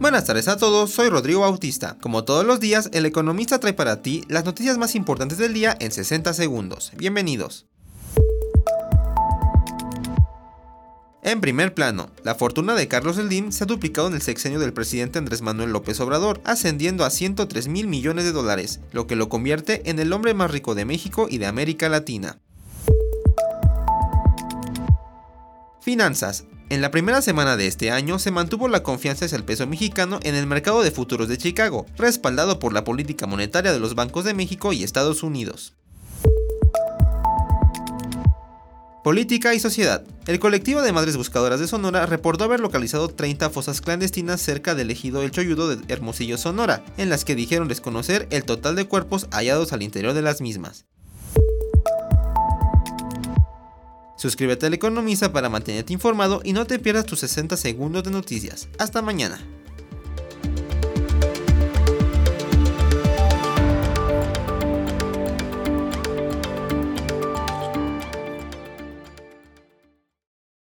Buenas tardes a todos, soy Rodrigo Bautista. Como todos los días, el economista trae para ti las noticias más importantes del día en 60 segundos. Bienvenidos. En primer plano, la fortuna de Carlos Slim se ha duplicado en el sexenio del presidente Andrés Manuel López Obrador, ascendiendo a 103 mil millones de dólares, lo que lo convierte en el hombre más rico de México y de América Latina. Finanzas. En la primera semana de este año se mantuvo la confianza hacia el peso mexicano en el mercado de futuros de Chicago, respaldado por la política monetaria de los bancos de México y Estados Unidos. Política y sociedad. El colectivo de madres buscadoras de Sonora reportó haber localizado 30 fosas clandestinas cerca del ejido El Choyudo de Hermosillo, Sonora, en las que dijeron desconocer el total de cuerpos hallados al interior de las mismas. Suscríbete al Economista para mantenerte informado y no te pierdas tus 60 segundos de noticias. Hasta mañana.